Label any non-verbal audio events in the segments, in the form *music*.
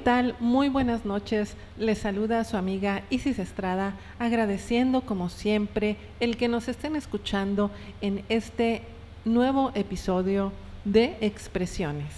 Tal? Muy buenas noches. Les saluda su amiga Isis Estrada, agradeciendo como siempre el que nos estén escuchando en este nuevo episodio de Expresiones.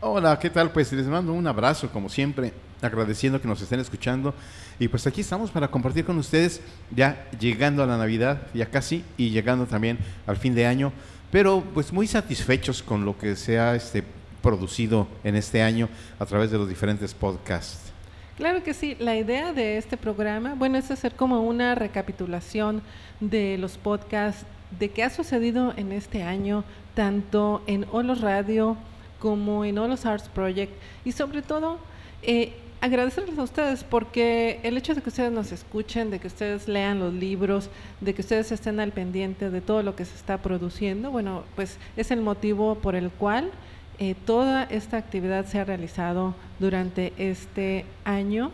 Hola, ¿qué tal? Pues les mando un abrazo como siempre, agradeciendo que nos estén escuchando. Y pues aquí estamos para compartir con ustedes, ya llegando a la Navidad, ya casi, y llegando también al fin de año, pero pues muy satisfechos con lo que se ha este, producido en este año a través de los diferentes podcasts. Claro que sí, la idea de este programa, bueno, es hacer como una recapitulación de los podcasts, de qué ha sucedido en este año, tanto en Olos Radio como en Olos Arts Project, y sobre todo eh, agradecerles a ustedes porque el hecho de que ustedes nos escuchen, de que ustedes lean los libros, de que ustedes estén al pendiente de todo lo que se está produciendo, bueno, pues es el motivo por el cual eh, toda esta actividad se ha realizado durante este año.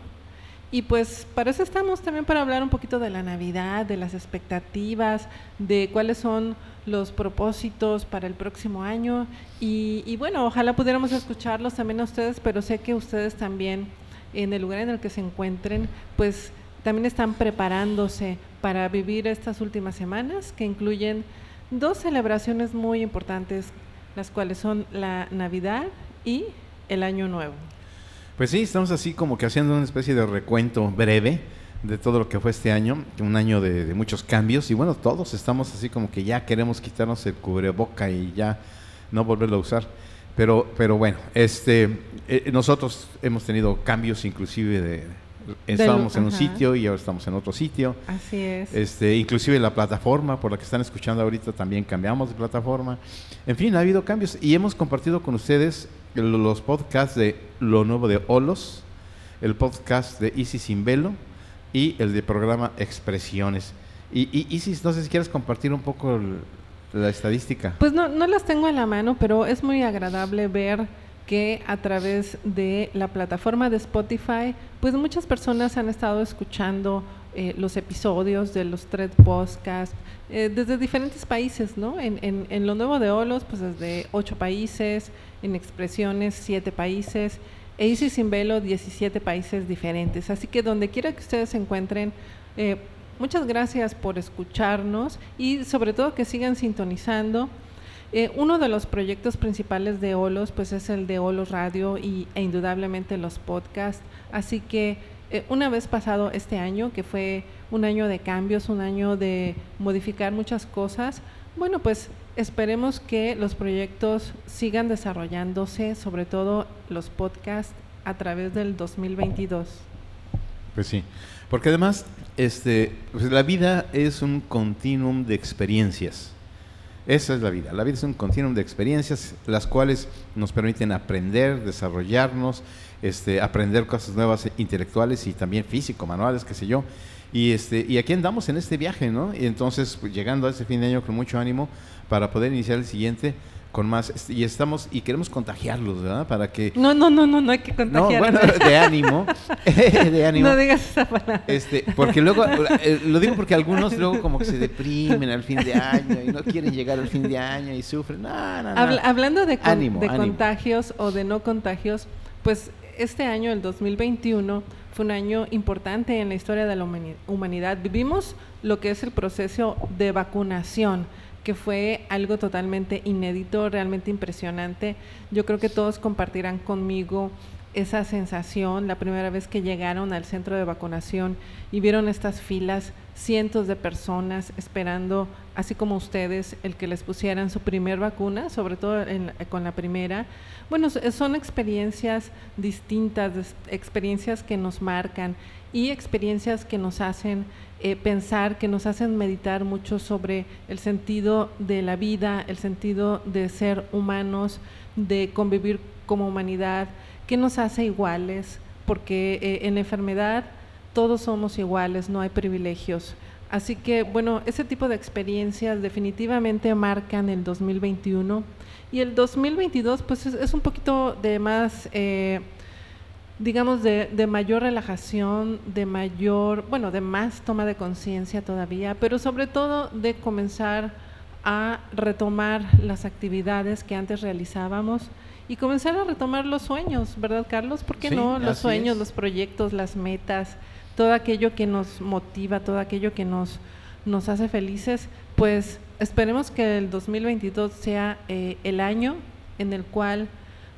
Y pues para eso estamos también para hablar un poquito de la Navidad, de las expectativas, de cuáles son los propósitos para el próximo año. Y, y bueno, ojalá pudiéramos escucharlos también a ustedes, pero sé que ustedes también en el lugar en el que se encuentren, pues también están preparándose para vivir estas últimas semanas que incluyen dos celebraciones muy importantes, las cuales son la Navidad y el Año Nuevo. Pues sí, estamos así como que haciendo una especie de recuento breve de todo lo que fue este año, un año de, muchos cambios y bueno, todos estamos así como que ya queremos quitarnos el cubreboca y ya no volverlo a usar. Pero, pero bueno, este, eh, nosotros hemos tenido cambios inclusive de, estábamos en un sitio y ahora estamos en otro sitio. Así es. Este, inclusive la plataforma por la que están escuchando ahorita también cambiamos de plataforma. En fin, ha habido cambios y hemos compartido con ustedes los podcasts de Lo Nuevo de Olos, el podcast de Isis Sin Velo y el de programa Expresiones. Y, y Isis, no sé si quieres compartir un poco el- la estadística. Pues no, no las tengo en la mano, pero es muy agradable ver que a través de la plataforma de Spotify, pues muchas personas han estado escuchando eh, los episodios de los tres podcasts eh, desde diferentes países, ¿no? En, en, en lo nuevo de Olos, pues desde ocho países, en expresiones, siete países, e Easy Sin Velo, 17 países diferentes. Así que donde quiera que ustedes se encuentren, eh, muchas gracias por escucharnos y sobre todo que sigan sintonizando. Eh, uno de los proyectos principales de Olos pues es el de Olos Radio y, e indudablemente los podcasts. Así que eh, una vez pasado este año, que fue un año de cambios, un año de modificar muchas cosas, bueno pues esperemos que los proyectos sigan desarrollándose, sobre todo los podcasts a través del 2022. Pues sí, porque además este, pues la vida es un continuum de experiencias. Esa es la vida. La vida es un continuum de experiencias, las cuales nos permiten aprender, desarrollarnos, este, aprender cosas nuevas intelectuales y también físico, manuales, qué sé yo. Y, este, y aquí andamos en este viaje, ¿no? Y entonces, pues, llegando a este fin de año con mucho ánimo para poder iniciar el siguiente con más. Y estamos, y queremos contagiarlos, ¿verdad? Para que. No, no, no, no, no hay que No, contagiar. bueno, de ánimo. *laughs* *laughs* de ánimo. No digas esa palabra. Este, porque luego, eh, lo digo porque algunos luego como que se deprimen al fin de año y no quieren llegar al fin de año y sufren. No, no, no. Habla- hablando de, con- Ánimo, de ánimo. contagios o de no contagios, pues este año, el 2021, fue un año importante en la historia de la humani- humanidad. Vivimos lo que es el proceso de vacunación, que fue algo totalmente inédito, realmente impresionante. Yo creo que todos compartirán conmigo esa sensación la primera vez que llegaron al centro de vacunación y vieron estas filas, cientos de personas esperando, así como ustedes, el que les pusieran su primer vacuna, sobre todo con la primera. Bueno, son experiencias distintas, experiencias que nos marcan y experiencias que nos hacen eh, pensar, que nos hacen meditar mucho sobre el sentido de la vida, el sentido de ser humanos, de convivir como humanidad, que nos hace iguales, porque eh, en enfermedad todos somos iguales, no hay privilegios. Así que, bueno, ese tipo de experiencias definitivamente marcan el 2021 y el 2022 pues es, un poquito de más, eh, digamos, de, de, mayor relajación, de mayor, bueno, de más toma de conciencia todavía, pero sobre todo de comenzar a retomar las actividades que antes realizábamos y comenzar a retomar los sueños, ¿verdad, Carlos? ¿Por qué no? Los sueños, los proyectos, las metas, todo aquello que nos motiva, todo aquello que nos, nos hace felices, pues esperemos que el 2022 sea eh, el año en el cual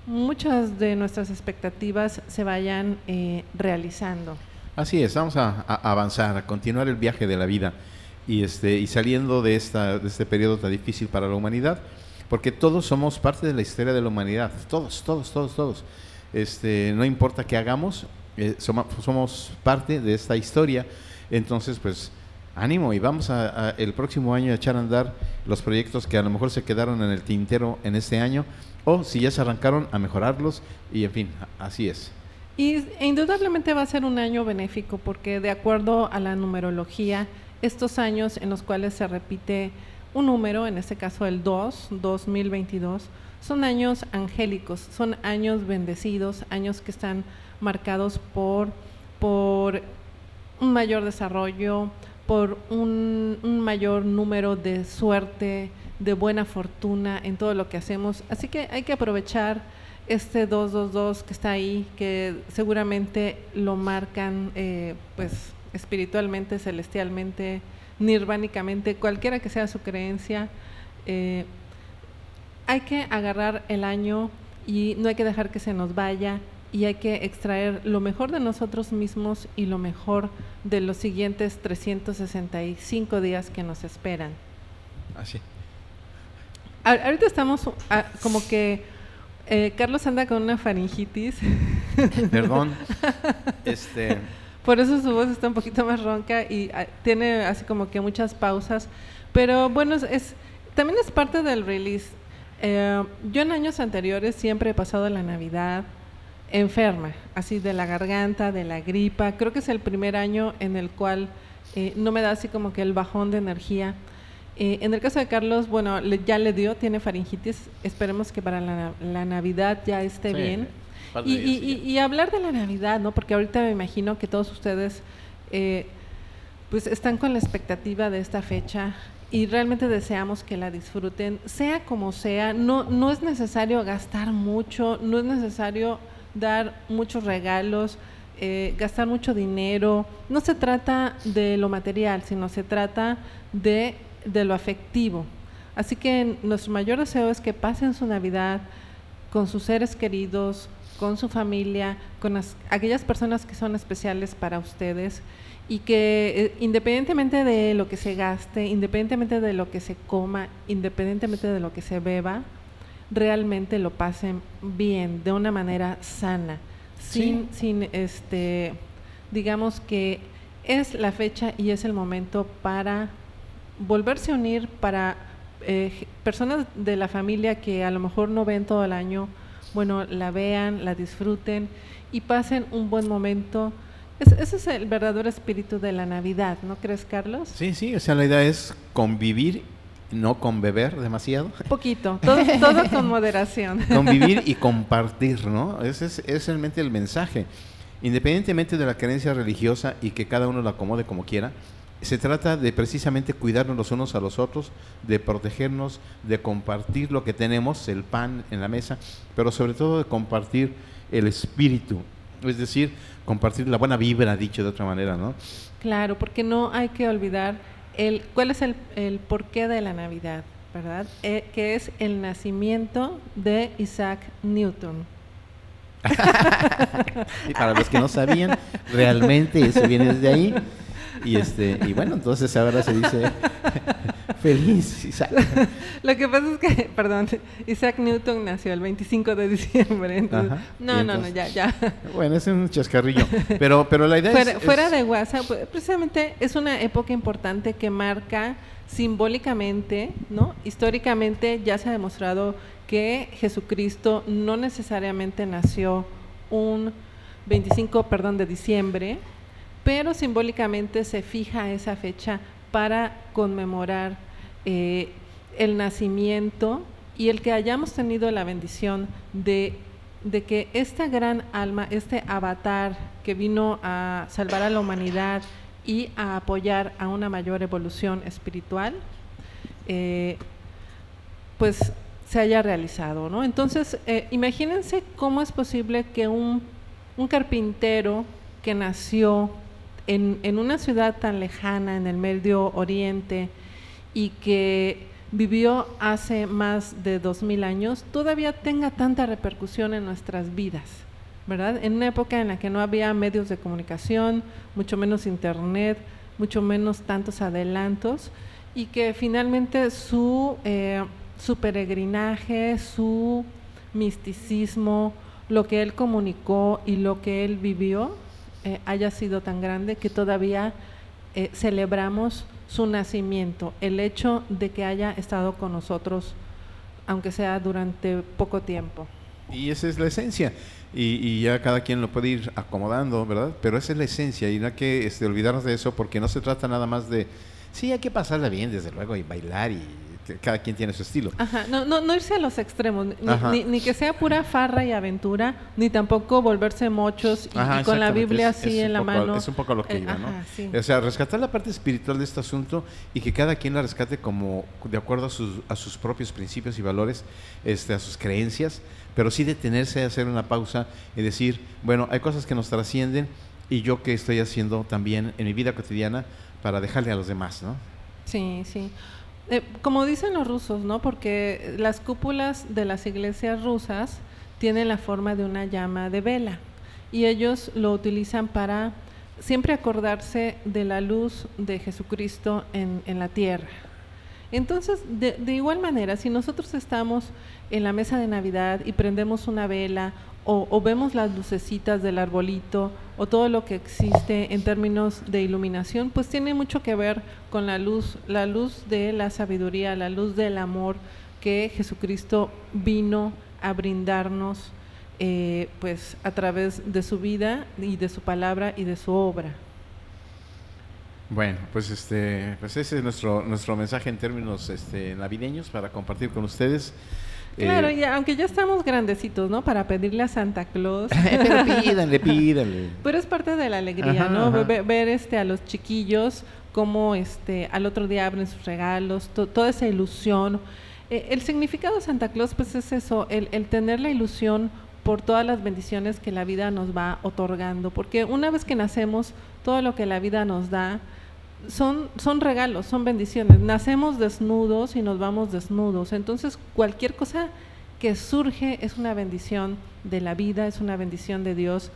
muchas de nuestras expectativas se vayan eh, realizando. Así es, vamos a, avanzar, a continuar el viaje de la vida y, este, y saliendo de, esta, de este periodo tan difícil para la humanidad, porque todos somos parte de la historia de la humanidad, todos, todos, todos, todos. Este, no importa qué hagamos, eh, somos, parte de esta historia, entonces pues ánimo y vamos a, el próximo año a echar a andar los proyectos que a lo mejor se quedaron en el tintero en este año o si ya se arrancaron a mejorarlos y en fin, así es. Y indudablemente va a ser un año benéfico porque de acuerdo a la numerología, estos años en los cuales se repite un número, en este caso el 2, 2022, son años angélicos, son años bendecidos, años que están marcados por, por un mayor desarrollo, por un, un, mayor número de suerte, de buena fortuna en todo lo que hacemos. Así que hay que aprovechar este 222 que está ahí, que seguramente lo marcan eh, pues espiritualmente, celestialmente, nirvánicamente, cualquiera que sea su creencia, eh, hay que agarrar el año y no hay que dejar que se nos vaya y hay que extraer lo mejor de nosotros mismos y lo mejor de los siguientes 365 días que nos esperan. Así. Ahorita estamos ah, como que eh, Carlos anda con una faringitis. Perdón. *laughs* este por eso su voz está un poquito más ronca y ah, tiene así como que muchas pausas. Pero bueno, es, también es parte del release. Eh, yo en años anteriores siempre he pasado la Navidad enferma, así de la garganta, de la gripa. Creo que es el primer año en el cual eh, no me da así como que el bajón de energía. Eh, en el caso de Carlos, bueno, ya le dio, tiene faringitis. Esperemos que para la, Navidad ya esté bien. Y, hablar de la Navidad, ¿no? Porque ahorita me imagino que todos ustedes eh, pues están con la expectativa de esta fecha y realmente deseamos que la disfruten, sea como sea, no, no es necesario gastar mucho, no es necesario dar muchos regalos, eh, gastar mucho dinero, no se trata de lo material, sino se trata de, de lo afectivo. Así que nuestro mayor deseo es que pasen su Navidad con sus seres queridos, con su familia, con aquellas personas que son especiales para ustedes y que eh, independientemente de lo que se gaste, independientemente de lo que se coma, independientemente de lo que se beba, realmente lo pasen bien, de una manera sana, sin, sin este, digamos que es la fecha y es el momento para volverse a unir, para eh, personas de la familia que a lo mejor no ven todo el año, bueno, la vean, la disfruten y pasen un buen momento. ese es el verdadero espíritu de la Navidad, ¿no crees, Carlos? Sí, sí, o sea, la idea es convivir, no con beber demasiado. *laughs* Poquito, todo, todo con *laughs* moderación. Convivir y *laughs* compartir, ¿no? Ese es, es realmente el mensaje. Independientemente de la creencia religiosa y que cada uno la acomode como quiera, se trata de precisamente cuidarnos los unos a los otros, de protegernos, de compartir lo que tenemos, el pan en la mesa, pero sobre todo de compartir el espíritu, es decir, compartir la buena vibra, dicho de otra manera, ¿no? Claro, porque no hay que olvidar el, cuál es el, el porqué de la Navidad, ¿verdad? Eh, que es el nacimiento de Isaac Newton. *laughs* y para los que no sabían, realmente eso viene desde ahí. Y este, y bueno, entonces ahora se dice *laughs* feliz Isaac. Lo que pasa es que, *laughs* perdón, Isaac Newton nació el 25 de diciembre. Entonces, no, no, no, ya, ya. Bueno, es un chascarrillo. Pero, pero la idea fuera, es, Fuera de WhatsApp, pues, precisamente es una época importante que marca simbólicamente, ¿no? Históricamente ya se ha demostrado que Jesucristo no necesariamente nació un 25, perdón, de diciembre, pero simbólicamente se fija esa fecha para conmemorar eh, el nacimiento y el que hayamos tenido la bendición de, de que esta gran alma, este avatar que vino a salvar a la humanidad y a apoyar a una mayor evolución espiritual, eh, pues se haya realizado, ¿no? Entonces, eh, imagínense cómo es posible que un, un carpintero que nació en, una ciudad tan lejana, en el Medio Oriente, y que vivió hace más de dos mil años, todavía tenga tanta repercusión en nuestras vidas, ¿verdad? En una época en la que no había medios de comunicación, mucho menos internet, mucho menos tantos adelantos, y que finalmente su, eh, su peregrinaje, su misticismo, lo que él comunicó y lo que él vivió, eh, haya sido tan grande que todavía eh, celebramos su nacimiento, el hecho de que haya estado con nosotros, aunque sea durante poco tiempo. Y esa es la esencia. Y, y, ya cada quien lo puede ir acomodando, ¿verdad? Pero esa es la esencia y no hay que este, olvidarnos de eso porque no se trata nada más de, sí, hay que pasarla bien, desde luego, y bailar y cada quien tiene su estilo. Ajá, no, no, no irse a los extremos, ni, ni, que sea pura farra y aventura, ni tampoco volverse mochos y, Ajá, y con la Biblia es, así es en la poco, mano. Es un poco lo que Eh, iba, ¿no? ajá, sí. O sea, rescatar la parte espiritual de este asunto y que cada quien la rescate como de acuerdo a sus, a sus propios principios y valores, este, a sus creencias, pero sí detenerse a hacer una pausa y decir, bueno, hay cosas que nos trascienden y yo qué estoy haciendo también en mi vida cotidiana para dejarle a los demás, ¿no? Sí, sí. Eh, como dicen los rusos, ¿no? Porque las cúpulas de las iglesias rusas tienen la forma de una llama de vela y ellos lo utilizan para siempre acordarse de la luz de Jesucristo en, en la tierra. Entonces, de, de, igual manera, si nosotros estamos en la mesa de Navidad y prendemos una vela o, vemos las lucecitas del arbolito o todo lo que existe en términos de iluminación, pues tiene mucho que ver con la luz, la luz de la sabiduría, la luz del amor que Jesucristo vino a brindarnos eh, pues a través de su vida y de su palabra y de su obra. Bueno, pues este, pues ese es nuestro nuestro mensaje en términos este, navideños para compartir con ustedes. Claro, eh, ya, aunque ya estamos grandecitos, ¿no? Para pedirle a Santa Claus. *laughs* pero *laughs* pídanle, pídanle. Pero es parte de la alegría, Ajá, ¿no? ajá. Ver, ver, este a los chiquillos cómo este al otro día abren sus regalos, to, toda esa ilusión. Eh, el significado de Santa Claus, pues es eso, el, el tener la ilusión por todas las bendiciones que la vida nos va otorgando, porque una vez que nacemos, todo lo que la vida nos da son, son regalos, son bendiciones. Nacemos desnudos y nos vamos desnudos. Entonces, cualquier cosa que surge es una bendición de la vida, es una bendición de Dios.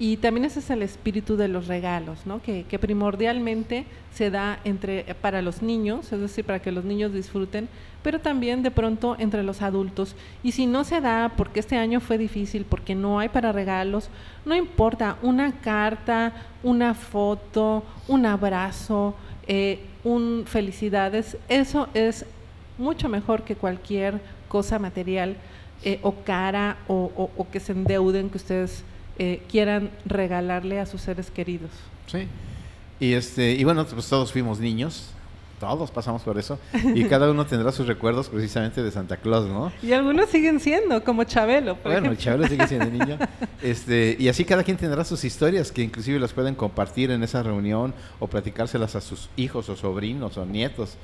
Y también ese es el espíritu de los regalos, ¿no? que, que primordialmente se da entre, para los niños, es decir, para que los niños disfruten, pero también de pronto entre los adultos. Y si no se da porque este año fue difícil, porque no hay para regalos, no importa, una carta, una foto, un abrazo, eh, un felicidades, eso es mucho mejor que cualquier cosa material eh, o cara o, o, o, que se endeuden que ustedes eh, quieran regalarle a sus seres queridos. Sí. Y este y bueno, pues todos fuimos niños, todos pasamos por eso y cada uno tendrá sus recuerdos precisamente de Santa Claus, ¿no? Y algunos siguen siendo como Chabelo. Por bueno, ejemplo. el Chabelo sigue siendo niño. *laughs* Este, y así cada quien tendrá sus historias que inclusive las pueden compartir en esa reunión o platicárselas a sus hijos o sobrinos o nietos.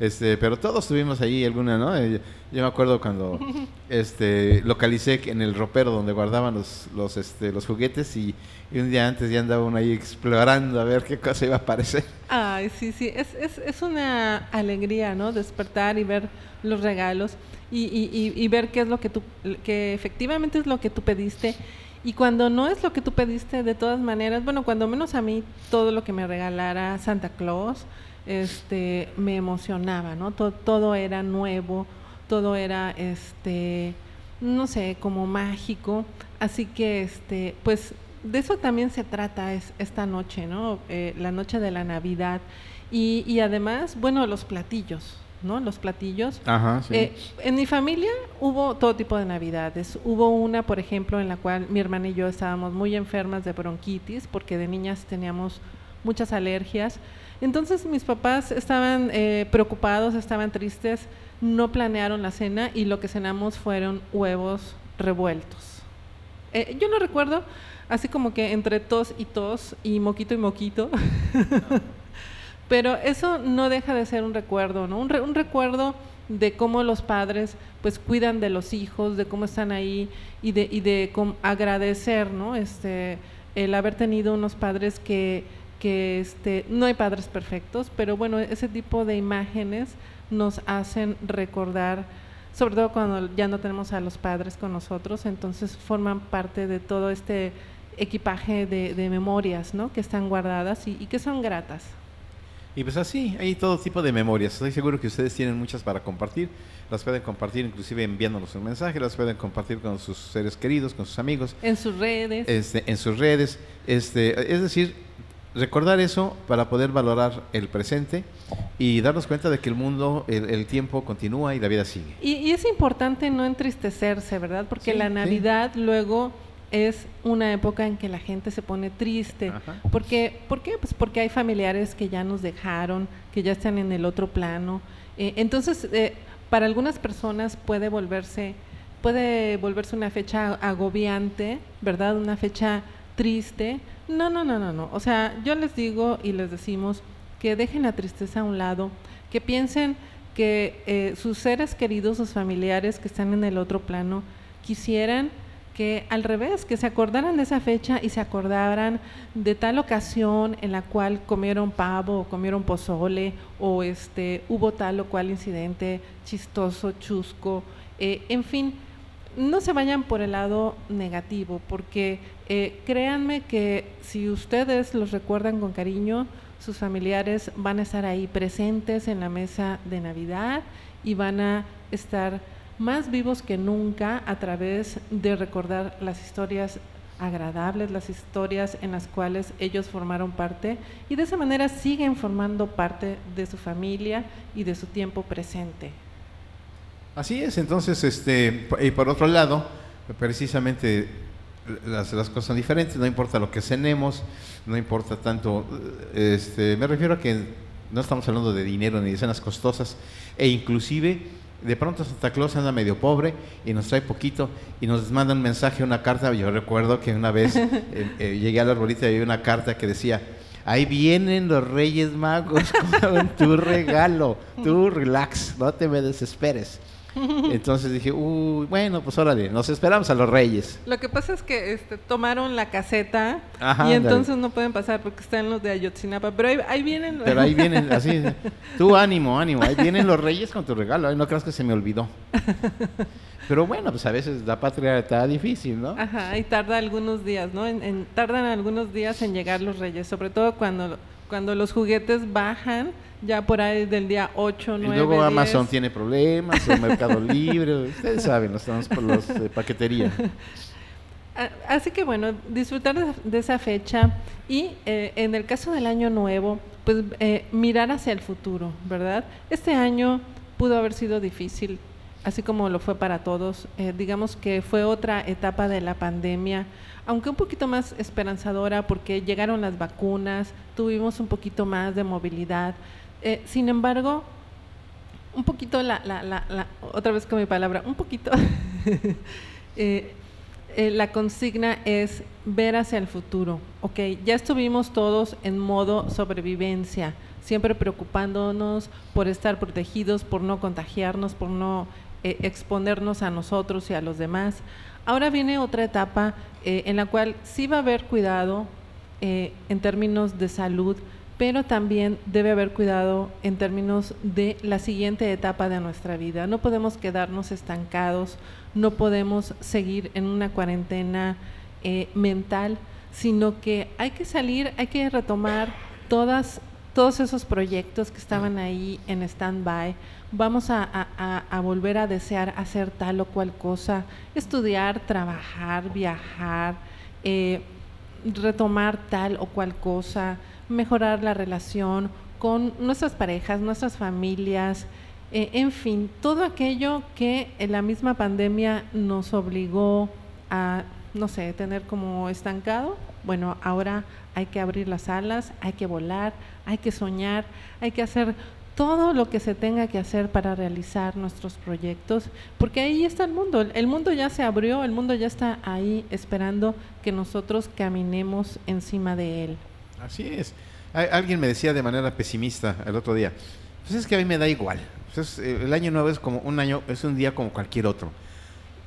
Este, pero todos tuvimos ahí alguna, ¿no? Eh, Yo me acuerdo cuando *laughs* este, localicé en el ropero donde guardaban los, los, este, los juguetes y, y, un día antes ya andaba uno ahí explorando a ver qué cosa iba a aparecer. Ay, sí, sí, es, es, es una alegría, ¿no? Despertar y ver los regalos y, y, y, ver qué es lo que tú, que efectivamente es lo que tú pediste Y cuando no es lo que tú pediste, de todas maneras, bueno, cuando menos a mí, todo lo que me regalara Santa Claus, este, me emocionaba, ¿no? Todo, todo era nuevo, todo era, este, no sé, como mágico. Así que, este, pues, de eso también se trata es, esta noche, ¿no? Eh, la noche de la Navidad. Y, y además, bueno, los platillos, ¿no? Los platillos. Ajá, sí. Eh, en mi familia hubo todo tipo de navidades. Hubo una, por ejemplo, en la cual mi hermana y yo estábamos muy enfermas de bronquitis porque de niñas teníamos muchas alergias. Entonces mis papás estaban eh, preocupados, estaban tristes, no planearon la cena y lo que cenamos fueron huevos revueltos. Eh, yo no recuerdo, así como que entre tos y tos y moquito y moquito. *laughs* Pero eso no deja de ser un recuerdo, ¿no? Un, re- un recuerdo de cómo los padres pues cuidan de los hijos, de cómo están ahí y de, y de agradecer, ¿no? Este, el haber tenido unos padres que, que este, no hay padres perfectos, pero bueno, ese tipo de imágenes nos hacen recordar, sobre todo cuando ya no tenemos a los padres con nosotros, entonces forman parte de todo este equipaje de, de memorias, ¿no? Que están guardadas y- y que son gratas. Y pues así, hay todo tipo de memorias. Estoy seguro que ustedes tienen muchas para compartir. Las pueden compartir inclusive enviándonos un mensaje, las pueden compartir con sus seres queridos, con sus amigos, En sus redes. este, en sus redes. Este, es decir, recordar eso para poder valorar el presente y darnos cuenta de que el mundo, el, el tiempo continúa y la vida sigue. Y, y es importante no entristecerse, ¿verdad? Porque Sí, la sí. Navidad luego es una época en que la gente se pone triste. Ajá. Porque, ¿Por qué? Pues porque hay familiares que ya nos dejaron, que ya están en el otro plano. Eh, entonces, eh, para algunas personas puede volverse, puede volverse una fecha agobiante, ¿verdad? Una fecha triste. No, no, no, no, no. O sea, yo les digo y les decimos que dejen la tristeza a un lado, que piensen que eh, sus seres queridos, sus familiares que están en el otro plano, quisieran que al revés, que se acordaran de esa fecha y se acordaran de tal ocasión en la cual comieron pavo o comieron pozole o este hubo tal o cual incidente chistoso, chusco, eh, en fin, no se vayan por el lado negativo, porque eh, créanme que si ustedes los recuerdan con cariño, sus familiares van a estar ahí presentes en la mesa de Navidad y van a estar más vivos que nunca a través de recordar las historias agradables, las historias en las cuales ellos formaron parte y de esa manera siguen formando parte de su familia y de su tiempo presente. Así es, entonces, este, y por otro lado, precisamente las, las cosas son diferentes, no importa lo que cenemos, no importa tanto, este, me refiero a que no estamos hablando de dinero ni de cenas costosas, e inclusive de pronto Santa Claus anda medio pobre y nos trae poquito y nos manda un mensaje, una carta, yo recuerdo que una vez *laughs* eh, eh, llegué a la arbolita y había una carta que decía, Ahí vienen los Reyes Magos *laughs* con tu regalo. Tú relax, no te me desesperes. *laughs* Entonces dije, uy, bueno, pues órale, nos esperamos a los Reyes. Lo que pasa es que este, tomaron la caseta Ajá, y entonces no pueden pasar porque están los de Ayotzinapa, pero ahí, ahí vienen. Pero ahí *laughs* vienen, así, tú ánimo, ánimo, ahí vienen los Reyes con tu regalo, ay, no creas que se me olvidó. Pero bueno, pues a veces la patria está difícil, ¿no? Ajá, y tarda algunos días, ¿no? En, en- tardan algunos días en llegar los reyes, sobre todo cuando, cuando los juguetes bajan, ya por ahí del día 8, Y 9, luego 10. Amazon tiene problemas, o Mercado Libre, ustedes saben, los estamos por los de paquetería. *laughs* A- Así que bueno, disfrutar de, de esa fecha y eh, en el caso del año nuevo, pues eh, mirar hacia el futuro, ¿verdad? Este año pudo haber sido difícil, así como lo fue para todos. Eh, digamos que fue otra etapa de la pandemia, aunque un poquito más esperanzadora porque llegaron las vacunas, tuvimos un poquito más de movilidad. Eh, sin embargo, un poquito la, la, la, otra vez con mi palabra, un poquito *laughs* eh, eh, la consigna es ver hacia el futuro. Ok, ya estuvimos todos en modo sobrevivencia, siempre preocupándonos por estar protegidos, por no contagiarnos, por no exponernos a nosotros y a los demás. Ahora viene otra etapa en la cual sí va a haber cuidado en términos de salud, pero también debe haber cuidado en términos de la siguiente etapa de nuestra vida. No podemos quedarnos estancados, no podemos seguir en una cuarentena eh, mental, sino que hay que salir, hay que retomar todas, todos esos proyectos que estaban ahí en stand-by. Vamos a, volver a desear hacer tal o cual cosa, estudiar, trabajar, viajar, eh, retomar tal o cual cosa, mejorar la relación con nuestras parejas, nuestras familias, eh, en fin, todo aquello que la misma pandemia nos obligó a, no sé, tener como estancado. Bueno, ahora hay que abrir las alas, hay que volar, hay que soñar, hay que hacer todo lo que se tenga que hacer para realizar nuestros proyectos, porque ahí está el mundo, el mundo ya se abrió, el mundo ya está ahí esperando que nosotros caminemos encima de él. Así es. Alguien me decía de manera pesimista el otro día, pues es que a mí me da igual, pues eh, el año nuevo es como un año, es un día como cualquier otro.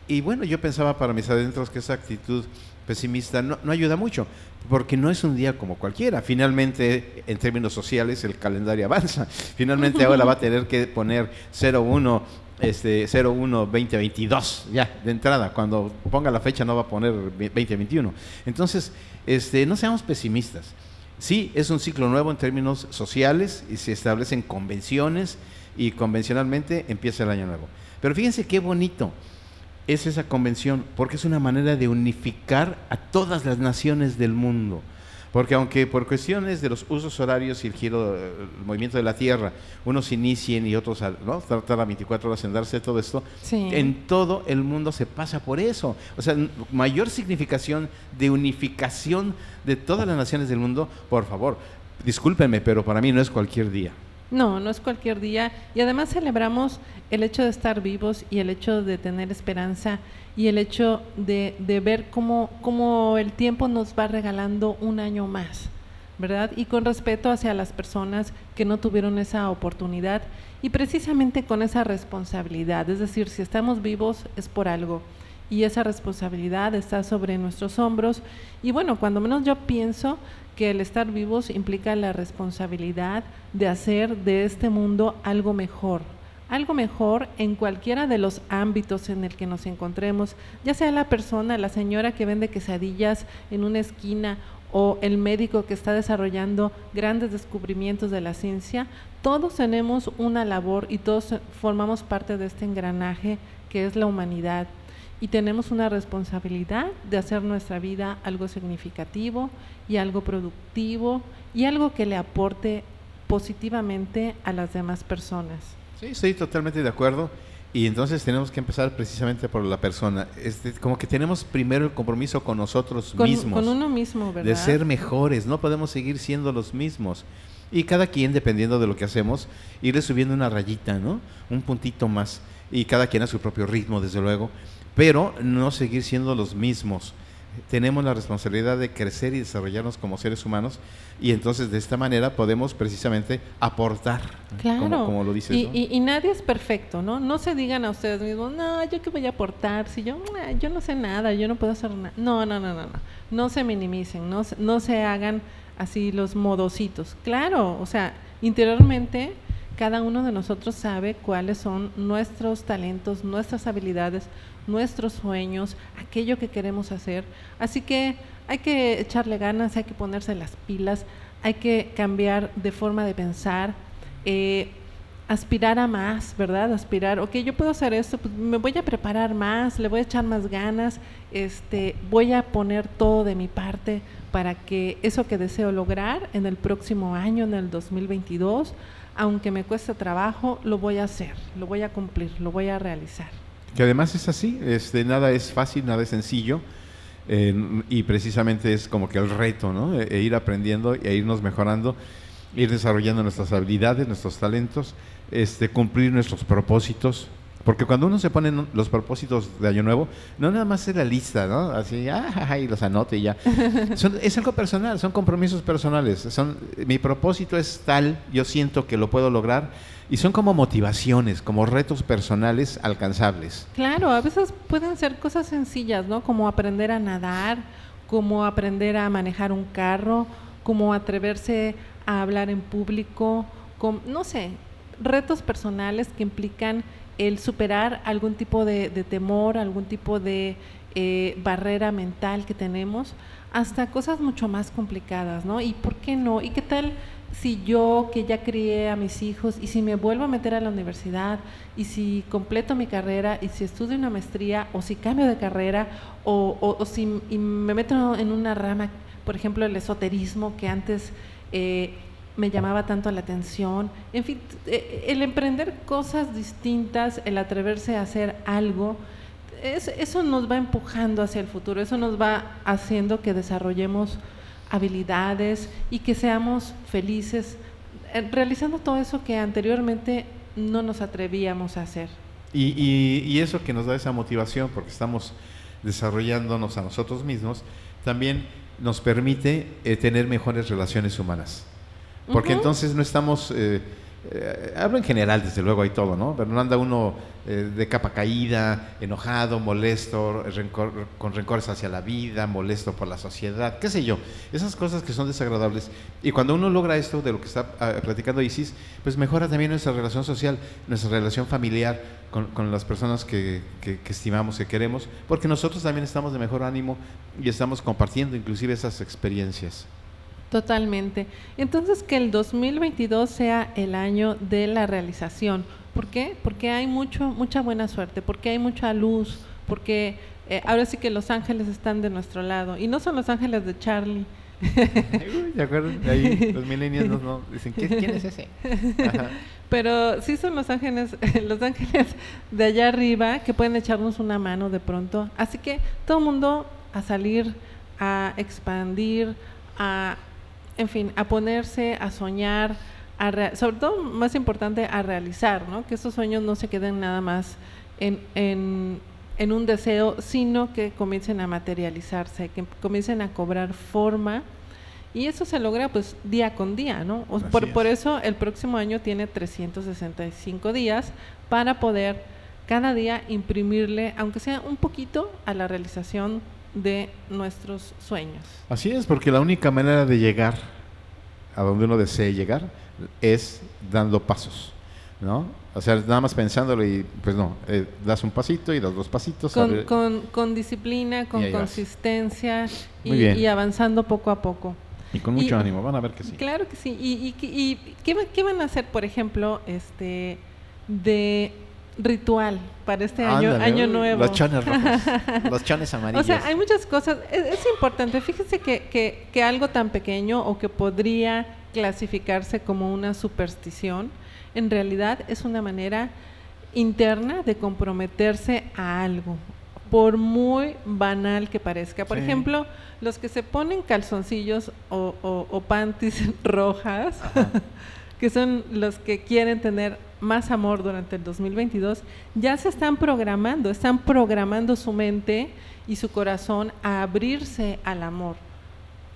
Y bueno, yo pensaba para mis adentros que esa actitud pesimista no, no, ayuda mucho, porque no es un día como cualquiera. Finalmente, en términos sociales, el calendario avanza. *laughs* Finalmente ahora va a tener que poner 01, este, 01 2022, ya, de entrada. Cuando ponga la fecha no va a poner 2021. Entonces, este, no seamos pesimistas. Sí, es un ciclo nuevo en términos sociales y se establecen convenciones y convencionalmente empieza el año nuevo. Pero fíjense qué bonito es esa convención, porque es una manera de unificar a todas las naciones del mundo. Porque aunque por cuestiones de los usos horarios y el giro, el movimiento de la Tierra, unos inicien y otros ¿no? tratar a 24 horas en darse todo esto, en todo el mundo se pasa por eso. O sea, mayor significación de unificación de todas las naciones del mundo, por favor, discúlpenme, pero para mí no es cualquier día. No, no es cualquier día. Y además celebramos el hecho de estar vivos y el hecho de tener esperanza y el hecho de, ver cómo, cómo el tiempo nos va regalando un año más, ¿verdad? Y con respeto hacia las personas que no tuvieron esa oportunidad y precisamente con esa responsabilidad. Es decir, si estamos vivos es por algo y esa responsabilidad está sobre nuestros hombros. Y bueno, cuando menos yo pienso que el estar vivos implica la responsabilidad de hacer de este mundo algo mejor, algo mejor en cualquiera de los ámbitos en el que nos encontremos, ya sea la persona, la señora que vende quesadillas en una esquina o el médico que está desarrollando grandes descubrimientos de la ciencia, todos tenemos una labor y todos formamos parte de este engranaje que es la humanidad y tenemos una responsabilidad de hacer nuestra vida algo significativo y algo productivo y algo que le aporte positivamente a las demás personas. Sí, estoy totalmente de acuerdo. Y entonces tenemos que empezar precisamente por la persona. Este, como que tenemos primero el compromiso con nosotros mismos. Con uno mismo, ¿verdad? De ser mejores. No podemos seguir siendo los mismos. Y cada quien, dependiendo de lo que hacemos, irle subiendo una rayita, ¿no? Un puntito más. Y cada quien a su propio ritmo, desde luego pero no seguir siendo los mismos. Tenemos la responsabilidad de crecer y desarrollarnos como seres humanos y entonces de esta manera podemos precisamente aportar, como, lo dices. Y, nadie es perfecto, ¿no? No se digan a ustedes mismos, no, yo qué voy a aportar, si yo, yo no sé nada, yo no puedo hacer nada. No, no, no, no, no. No se minimicen, no, no se hagan así los modositos. Claro, o sea, interiormente cada uno de nosotros sabe cuáles son nuestros talentos, nuestras habilidades, nuestros sueños, aquello que queremos hacer. Así que hay que echarle ganas, hay que ponerse las pilas, hay que cambiar de forma de pensar, eh, aspirar a más, ¿verdad? Aspirar, ok, yo puedo hacer esto, pues me voy a preparar más, le voy a echar más ganas, este, voy a poner todo de mi parte para que eso que deseo lograr en el próximo año, en el 2022, aunque me cueste trabajo, lo voy a hacer, lo voy a cumplir, lo voy a realizar. Que además es así, este, nada es fácil, nada es sencillo. y precisamente es como que el reto, ¿no? E, e, ir aprendiendo e irnos mejorando, ir desarrollando nuestras habilidades, nuestros talentos, este, cumplir nuestros propósitos, porque cuando uno se pone los propósitos de Año Nuevo, no nada más es la lista, ¿no? Así, ah, y los anote y ya. *laughs* es algo personal, son compromisos personales. Son, mi propósito es tal, yo siento que lo puedo lograr. Y son como motivaciones, como retos personales alcanzables. Claro, a veces pueden ser cosas sencillas, ¿no? Como aprender a nadar, como aprender a manejar un carro, como atreverse a hablar en público, como, no sé, retos personales que implican el superar algún tipo de, temor, algún tipo de eh, barrera mental que tenemos, hasta cosas mucho más complicadas, ¿no? ¿Y por qué no? ¿Y qué tal si yo que ya crié a mis hijos y si me vuelvo a meter a la universidad y si completo mi carrera y si estudio una maestría o si cambio de carrera o, si me meto en una rama, por ejemplo, el esoterismo que antes eh, me llamaba tanto la atención, en fin, eh, el emprender cosas distintas, el atreverse a hacer algo, eso nos va empujando hacia el futuro, eso nos va haciendo que desarrollemos habilidades y que seamos felices eh, realizando todo eso que anteriormente no nos atrevíamos a hacer. Y, eso que nos da esa motivación, porque estamos desarrollándonos a nosotros mismos, también nos permite eh, tener mejores relaciones humanas. Porque entonces no estamos... Eh, eh, hablo en general, desde luego hay todo, ¿no? Pero no anda uno eh, de capa caída, enojado, molesto, con rencores hacia la vida, molesto por la sociedad, qué sé yo. Esas cosas que son desagradables. Y cuando uno logra esto, de lo que está ah, platicando Isis, pues mejora también nuestra relación social, nuestra relación familiar con, las personas que, que estimamos, que queremos, porque nosotros también estamos de mejor ánimo y estamos compartiendo inclusive esas experiencias. Totalmente. Entonces, que el 2022 sea el año de la realización. ¿Por qué? Porque hay mucho, mucha buena suerte, porque hay mucha luz, porque eh, ahora sí que los ángeles están de nuestro lado. Y no son los ángeles de Charlie. ¿De acuerdo? Ahí los millennials no, dicen, ¿quién es ese? Pero sí son los ángeles, *laughs* los ángeles de allá arriba que pueden echarnos una mano de pronto. Así que todo el mundo a salir, a expandir, a en fin, a ponerse, a soñar, a sobre todo, más importante, a realizar, ¿no? Que esos sueños no se queden nada más en, en, en un deseo, sino que comiencen a materializarse, que comiencen a cobrar forma. Y eso se logra pues día con día, ¿no? Por, por, eso el próximo año tiene 365 días para poder cada día imprimirle, aunque sea un poquito, a la realización de nuestros sueños. Así es, porque la única manera de llegar a donde uno desee llegar es dando pasos, ¿no? O sea, nada más pensándolo y pues no, eh, das un pasito y das dos pasitos. Con, con, disciplina, con consistencia y, avanzando poco a poco. Y con mucho ánimo, van a ver que sí. Claro que sí. ¿Y, y, y ¿qué, qué, van a hacer, por ejemplo, este de ritual para este año, año nuevo. Los chones rojos, *laughs* los chones amarillos. O sea, hay muchas cosas. Es, importante. Fíjense que, que, que, algo tan pequeño o que podría clasificarse como una superstición, en realidad es una manera interna de comprometerse a algo, por muy banal que parezca. Por ejemplo, los que se ponen calzoncillos o, o, panties *laughs* rojas, que son los que quieren tener más amor durante el 2022, ya se están programando, están programando su mente y su corazón a abrirse al amor.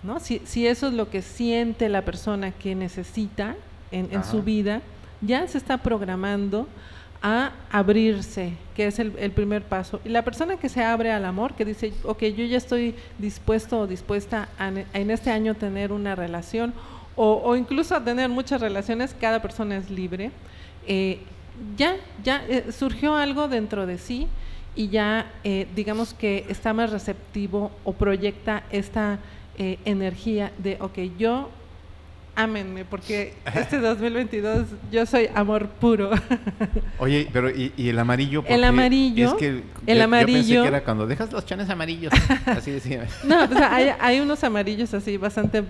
¿no? Si, si eso es lo que siente la persona que necesita en, en su vida, ya se está programando a abrirse, que es el, el, primer paso. Y la persona que se abre al amor, que dice, ok, yo ya estoy dispuesto o dispuesta a, en este año tener una relación o, o, incluso a tener muchas relaciones, cada persona es libre. Eh, ya, ya eh, surgió algo dentro de sí y ya eh, digamos que está más receptivo o proyecta esta energía de, ok, yo ámenme, porque *laughs* este 2022 yo soy amor puro. *laughs* Oye, pero ¿y, el amarillo? El amarillo. Es que el amarillo. Yo pensé que era cuando dejas los chanes amarillos. *laughs* así decía. No, hay, hay, unos amarillos así bastante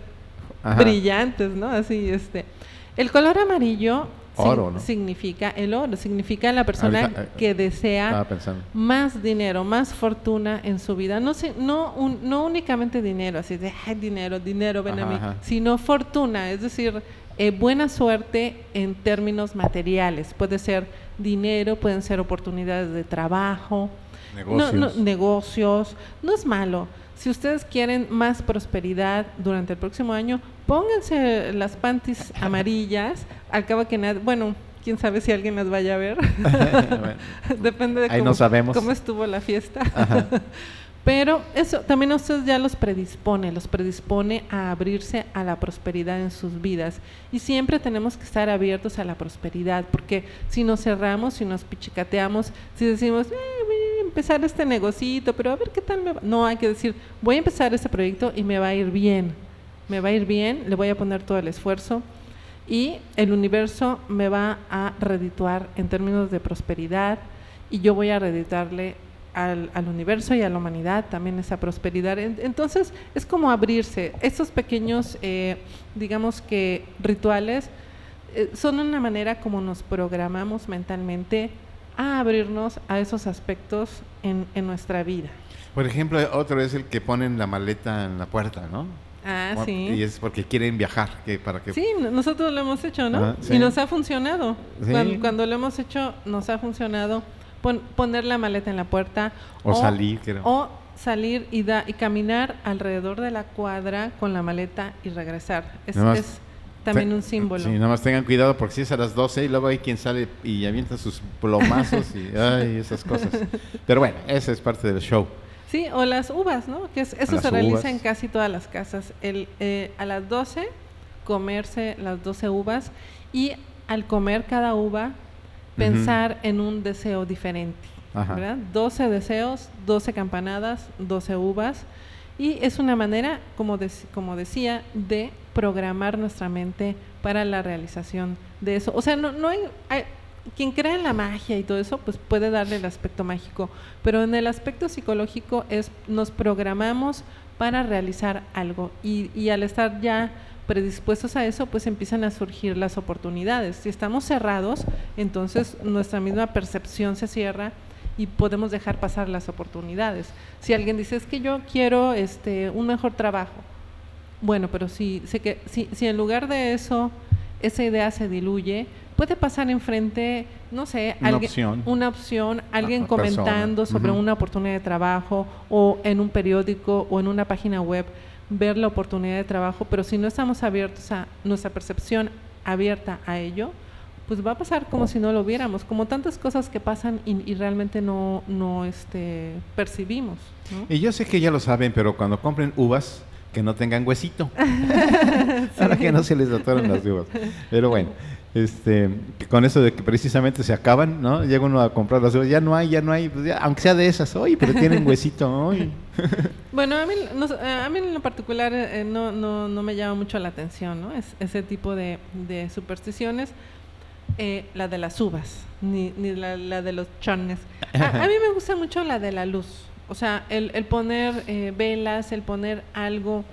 brillantes, ¿no? Así, este. El color amarillo significa el oro, significa la persona eh, que desea más dinero, más fortuna en su vida. No, no, no únicamente dinero, así de dinero, dinero, ven a mí, sino fortuna, es decir, eh, buena suerte en términos materiales. Puede ser dinero, pueden ser oportunidades de trabajo, negocios. negocios. no es malo si ustedes quieren más prosperidad durante el próximo año, pónganse las panties *laughs* amarillas. Al cabo que nada, bueno, quién sabe si alguien las vaya a ver. *laughs* *laughs* Depende de cómo, estuvo la fiesta. Pero eso también a ustedes ya los predispone, los predispone a abrirse a la prosperidad en sus vidas. Y siempre tenemos que estar abiertos a la prosperidad, porque si nos cerramos, si nos pichicateamos, si decimos, eh, empezar este negocito, pero a ver qué tal me va. No, hay que decir, voy a empezar este proyecto y me va a ir bien. Me va a ir bien, le voy a poner todo el esfuerzo y el universo me va a redituar en términos de prosperidad y yo voy a reditarle al, universo y a la humanidad también esa prosperidad. Entonces es como abrirse. Estos pequeños, eh, digamos que rituales, eh, son una manera como nos programamos mentalmente a abrirnos a esos aspectos en, en nuestra vida. Por ejemplo, otro es el que ponen la maleta en la puerta, ¿no? Ah, sí. Y es porque quieren viajar, que para que... Sí, nosotros lo hemos hecho, ¿no? Y nos ha funcionado. Cuando, lo hemos hecho, nos ha funcionado poner la maleta en la puerta. O, salir, creo. O salir y, da, y caminar alrededor de la cuadra con la maleta y regresar. Es, también un símbolo. Sí, nada más tengan cuidado porque si es a las 12 y luego hay quien sale y avienta sus plomazos y *laughs* ay, esas cosas. Pero bueno, esa es parte del show. Sí, o las uvas, ¿no? Que eso se realiza en casi todas las casas. El, eh, a las 12, comerse las 12 uvas y al comer cada uva, pensar en un deseo diferente. ¿verdad? 12 deseos, 12 campanadas, 12 uvas. Y es una manera, como, como decía, de programar nuestra mente para la realización de eso. O sea, no, no hay quien cree en la magia y todo eso, pues puede darle el aspecto mágico, pero en el aspecto psicológico es nos programamos para realizar algo y, y al estar ya predispuestos a eso, pues empiezan a surgir las oportunidades. Si estamos cerrados, entonces nuestra misma percepción se cierra y podemos dejar pasar las oportunidades. Si alguien dice, es que yo quiero este, un mejor trabajo, bueno, pero si, sé que, si, si en lugar de eso esa idea se diluye, puede pasar enfrente, no sé, una opción, una opción alguien comentando sobre una oportunidad de trabajo o en un periódico o en una página web ver la oportunidad de trabajo, pero si no estamos abiertos a nuestra percepción abierta a ello, pues va a pasar como si no lo viéramos, como tantas cosas que pasan y, realmente no, no este, percibimos. Y yo sé que ya lo saben, pero cuando compren uvas, que no tengan huesito, *laughs* para que no se les atoren las uvas. Pero bueno, este, con eso de que precisamente se acaban, ¿no? Llega uno a comprar las uvas, ya no hay, ya no hay, pues aunque sea de esas, hoy, pero tienen huesito, hoy. *laughs* bueno, a mí, a mí en lo particular eh, no, no, no, me llama mucho la atención, ¿no? Es, ese tipo de, de supersticiones, eh, la de las uvas, ni, ni la, la, de los chones. A, a, mí me gusta mucho la de la luz, o sea, el, el poner eh, velas, el poner algo,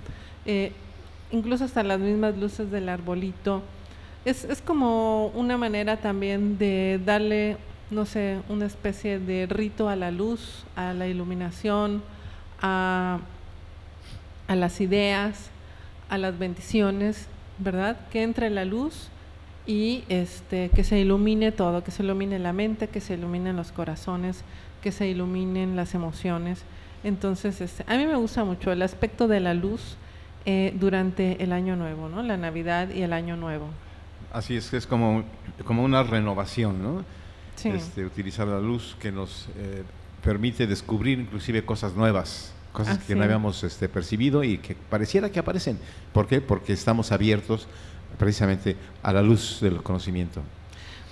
incluso hasta las mismas luces del arbolito es, es como una manera también de darle, no sé, una especie de rito a la luz, a la iluminación, a, a las ideas, a las bendiciones, ¿verdad? Que entre la luz y este, que se ilumine todo, que se ilumine la mente, que se iluminen los corazones, que se iluminen las emociones. Entonces, este, a mí me gusta mucho el aspecto de la luz eh, durante el año nuevo, ¿no? La Navidad y el año nuevo. Así es, que es como, como una renovación, ¿no? Este, utilizar la luz que nos eh, permite descubrir inclusive cosas nuevas, cosas que no habíamos este, percibido y que pareciera que aparecen. ¿Por qué? Porque estamos abiertos precisamente a la luz del conocimiento.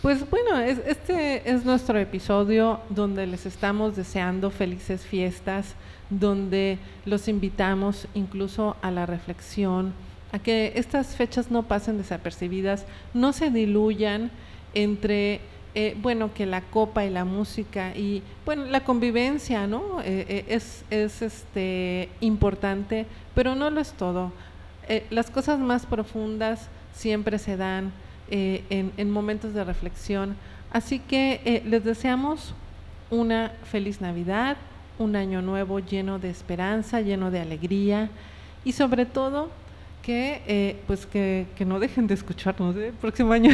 Pues bueno, este es nuestro episodio donde les estamos deseando felices fiestas, donde los invitamos incluso a la reflexión, a que estas fechas no pasen desapercibidas, no se diluyan entre eh, bueno, que la copa y la música y, bueno, la convivencia, ¿no? Eh, eh, es, es este, importante, pero no lo es todo. las cosas más profundas siempre se dan en, en, momentos de reflexión. Así que les deseamos una feliz Navidad, un año nuevo lleno de esperanza, lleno de alegría y sobre todo que eh, pues que, que, no dejen de escucharnos el ¿eh? próximo año.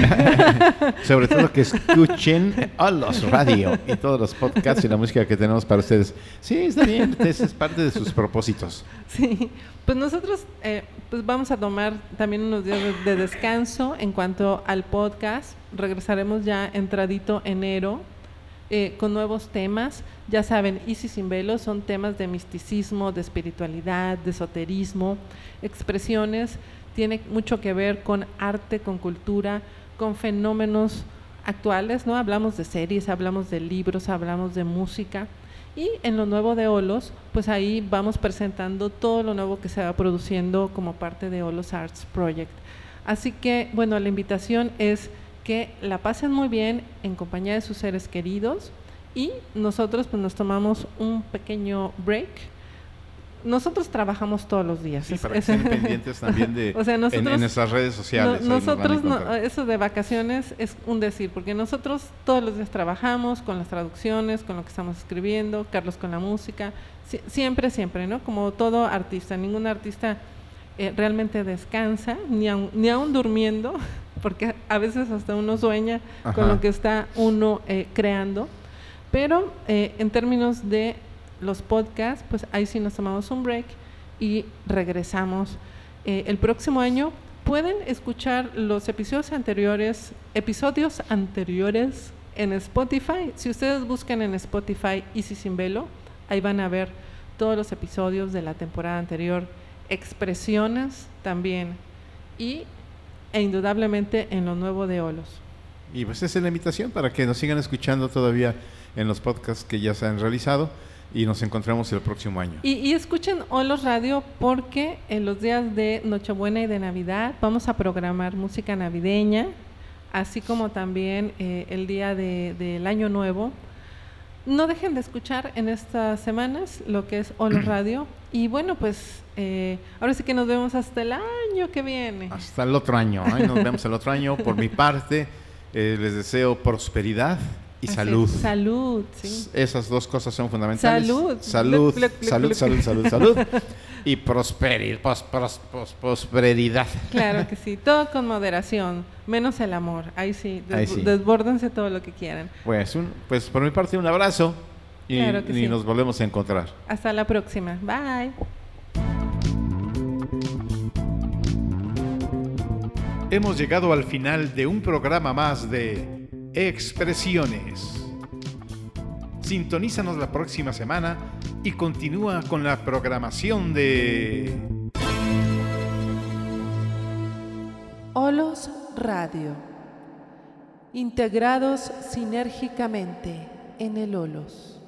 *laughs* Sobre todo que escuchen a los *laughs* radio y todos los podcasts y la música que tenemos para ustedes. Sí, está bien, ese es parte de sus propósitos. Sí, pues nosotros eh, pues vamos a tomar también unos días de, descanso en cuanto al podcast. Regresaremos ya entradito enero eh, con nuevos temas. Ya saben, Isis sin velo son temas de misticismo, de espiritualidad, de esoterismo, expresiones, tiene mucho que ver con arte, con cultura, con fenómenos actuales, ¿no? Hablamos de series, hablamos de libros, hablamos de música Y en lo nuevo de Olos, pues ahí vamos presentando todo lo nuevo que se va produciendo como parte de Olos Arts Project. Así que, bueno, la invitación es que la pasen muy bien en compañía de sus seres queridos y nosotros pues nos tomamos un pequeño break. Nosotros trabajamos todos los días. Sí, para que estén *laughs* pendientes también de *laughs* en, nuestras redes sociales. nosotros, eso de vacaciones es un decir, porque nosotros todos los días trabajamos con las traducciones, con lo que estamos escribiendo, Carlos con la música, siempre, siempre, ¿no? Como todo artista, ningún artista eh, realmente descansa, ni aun, ni aun durmiendo, *laughs* porque a veces hasta uno sueña con lo que está uno eh, creando. Pero eh, en términos de los podcasts, pues ahí sí nos tomamos un break y regresamos. Eh, el próximo año pueden escuchar los episodios anteriores, episodios anteriores en Spotify. Si ustedes buscan en Spotify Easy Sin Velo, ahí van a ver todos los episodios de la temporada anterior, expresiones también y e indudablemente en lo nuevo de Olos. Y pues esa es la invitación para que nos sigan escuchando todavía en los podcasts que ya se han realizado y nos encontramos el próximo año. Y, escuchen Olos Radio porque en los días de Nochebuena y de Navidad vamos a programar música navideña, así como también eh, el día del Año Nuevo. No dejen de escuchar en estas semanas lo que es Olos *clears throat* Radio. Y bueno, pues eh, ahora sí que nos vemos hasta el año que viene. Hasta el otro año. Nos vemos el otro año. Por mi parte, eh, les deseo prosperidad y salud. Salud, sí. Esas dos cosas son fundamentales. Salud. Salud, salud, salud, salud, salud. *laughs* y prosperidad, prosperidad. Claro que sí, todo con moderación, menos el amor. Ahí sí, desbórdense todo lo que quieran. Pues, un, pues por mi parte un abrazo y, y nos volvemos a encontrar. Hasta la próxima. Bye. Hemos llegado al final de un programa más de expresiones. Sintonízanos la próxima semana y continúa con la programación de Olos Radio. Integrados sinérgicamente en el Olos.